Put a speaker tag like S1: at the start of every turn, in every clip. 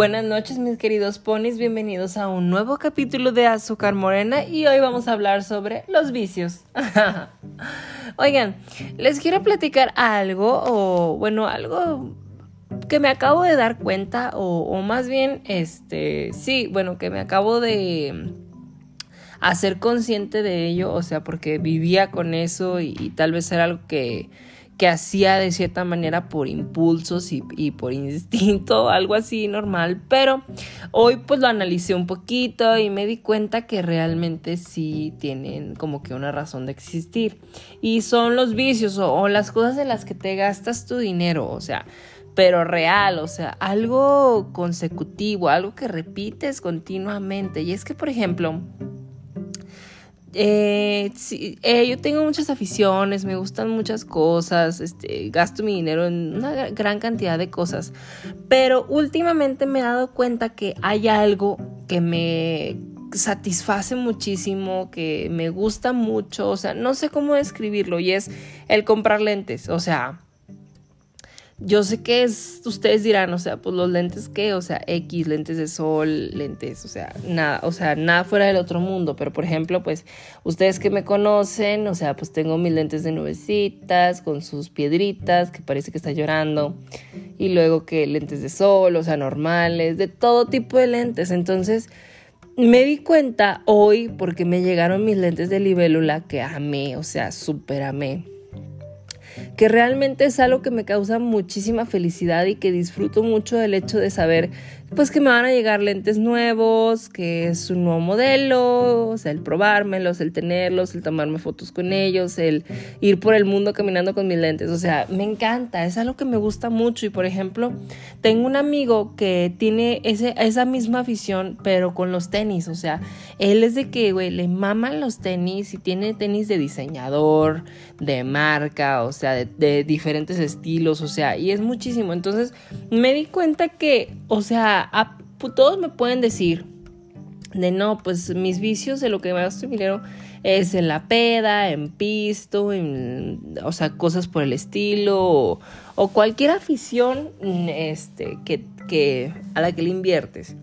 S1: Buenas noches mis queridos ponis, bienvenidos a un nuevo capítulo de Azúcar Morena y hoy vamos a hablar sobre los vicios. Oigan, les quiero platicar algo o bueno, algo que me acabo de dar cuenta o, más bien, este, sí, bueno, que me acabo de hacer consciente de ello, o sea, porque vivía con eso y tal vez era algo que que hacía de cierta manera por impulsos y, por instinto, algo así normal, pero hoy pues lo analicé un poquito y me di cuenta que realmente sí tienen como que una razón de existir y son los vicios o, o las cosas en las que te gastas tu dinero, o sea, pero real, o sea, algo consecutivo, algo que repites continuamente. Y es que, por ejemplo, eh, eh, yo tengo muchas aficiones, me gustan muchas cosas, este, gasto mi dinero en una gran cantidad de cosas, pero últimamente me he dado cuenta que hay algo que me satisface muchísimo, que me gusta mucho, o sea, no sé cómo describirlo, y es el comprar lentes, o sea, yo sé que es, ustedes dirán, o sea, pues los lentes qué, o sea, X, lentes de sol, lentes, o sea, nada, o sea, nada fuera del otro mundo, pero por ejemplo, pues ustedes que me conocen, o sea, pues tengo mis lentes de nubecitas con sus piedritas que parece que está llorando y luego que lentes de sol, o sea, normales, de todo tipo de lentes. Entonces, me di cuenta hoy porque me llegaron mis lentes de libélula que amé, o sea, súper amé que realmente es algo que me causa muchísima felicidad y que disfruto mucho del hecho de saber pues que me van a llegar lentes nuevos, que es un nuevo modelo, o sea, el probármelos, el tenerlos, el tomarme fotos con ellos, el ir por el mundo caminando con mis lentes, o sea, me encanta, es algo que me gusta mucho. Y por ejemplo, tengo un amigo que tiene ese, esa misma afición, pero con los tenis, o sea, él es de que, güey, le maman los tenis y tiene tenis de diseñador, de marca, o sea, de, de diferentes estilos, o sea, y es muchísimo, entonces me di cuenta que, o sea, todos me pueden decir de no, pues mis vicios de lo que me gasto dinero es en la peda, en pisto, en, o sea, cosas por el estilo o, cualquier afición este, que, que, a la que le inviertes.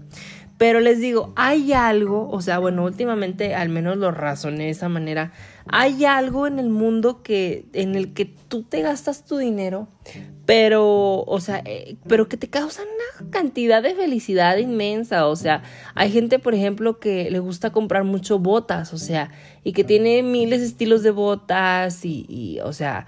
S1: Pero les digo, hay algo, o sea, bueno, últimamente al menos lo razoné de esa manera, hay algo en el mundo que, en el que tú te gastas tu dinero, pero, o sea, eh, pero que te causa una cantidad de felicidad inmensa, o sea, hay gente, por ejemplo, que le gusta comprar mucho botas, o sea, y que tiene miles de estilos de botas y o sea,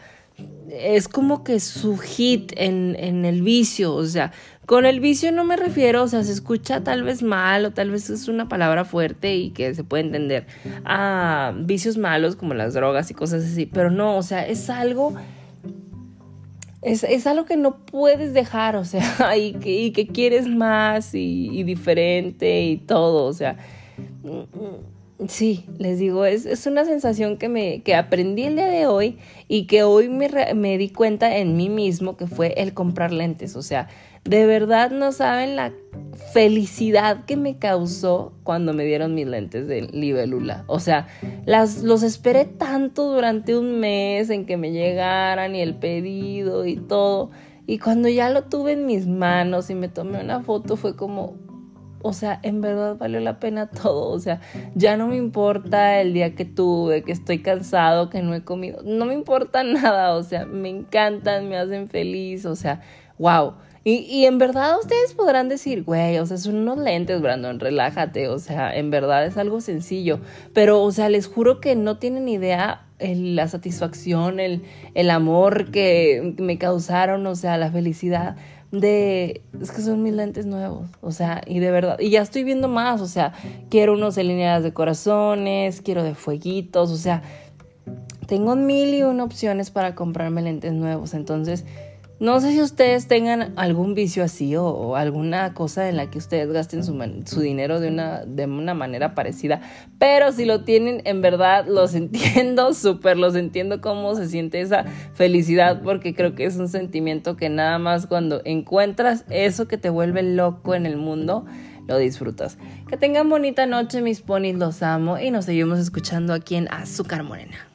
S1: es como que su hit en, en el vicio, o sea, con el vicio no me refiero, o sea, se escucha tal vez mal o tal vez es una palabra fuerte y que se puede entender a vicios malos como las drogas y cosas así, pero no, o sea, es algo... Es, es algo que no puedes dejar, o sea, y que, y que quieres más y, y diferente y todo, o sea, Sí, les digo, es, es, una sensación que, me, que aprendí el día de hoy y que hoy me, me di cuenta en mí mismo que fue el comprar lentes. O sea, de verdad no saben la felicidad que me causó cuando me dieron mis lentes de libélula. O sea, las, los esperé tanto durante un mes en que me llegaran y el pedido y todo. Y cuando ya lo tuve en mis manos y me tomé una foto fue como, o sea, en verdad valió la pena todo. O sea, ya no me importa el día que tuve, que estoy cansado, que no he comido. No me importa nada. O sea, me encantan, me hacen feliz. O sea, wow. Y, y en verdad ustedes podrán decir, güey, o sea, son unos lentes, Brandon, relájate. O sea, en verdad es algo sencillo. Pero, o sea, les juro que no tienen idea la satisfacción, el, el amor que me causaron, o sea, la felicidad de, es que son mis lentes nuevos, o sea, y de verdad, y ya estoy viendo más, o sea, quiero unos líneas de corazones, quiero de fueguitos, o sea, tengo mil y una opciones para comprarme lentes nuevos, entonces no sé si ustedes tengan algún vicio así o, alguna cosa en la que ustedes gasten su, dinero de una, de una manera parecida, pero si lo tienen, en verdad los entiendo, súper los entiendo cómo se siente esa felicidad, porque creo que es un sentimiento que nada más cuando encuentras eso que te vuelve loco en el mundo, lo disfrutas. Que tengan bonita noche, mis ponis, los amo y nos seguimos escuchando aquí en Azúcar Morena.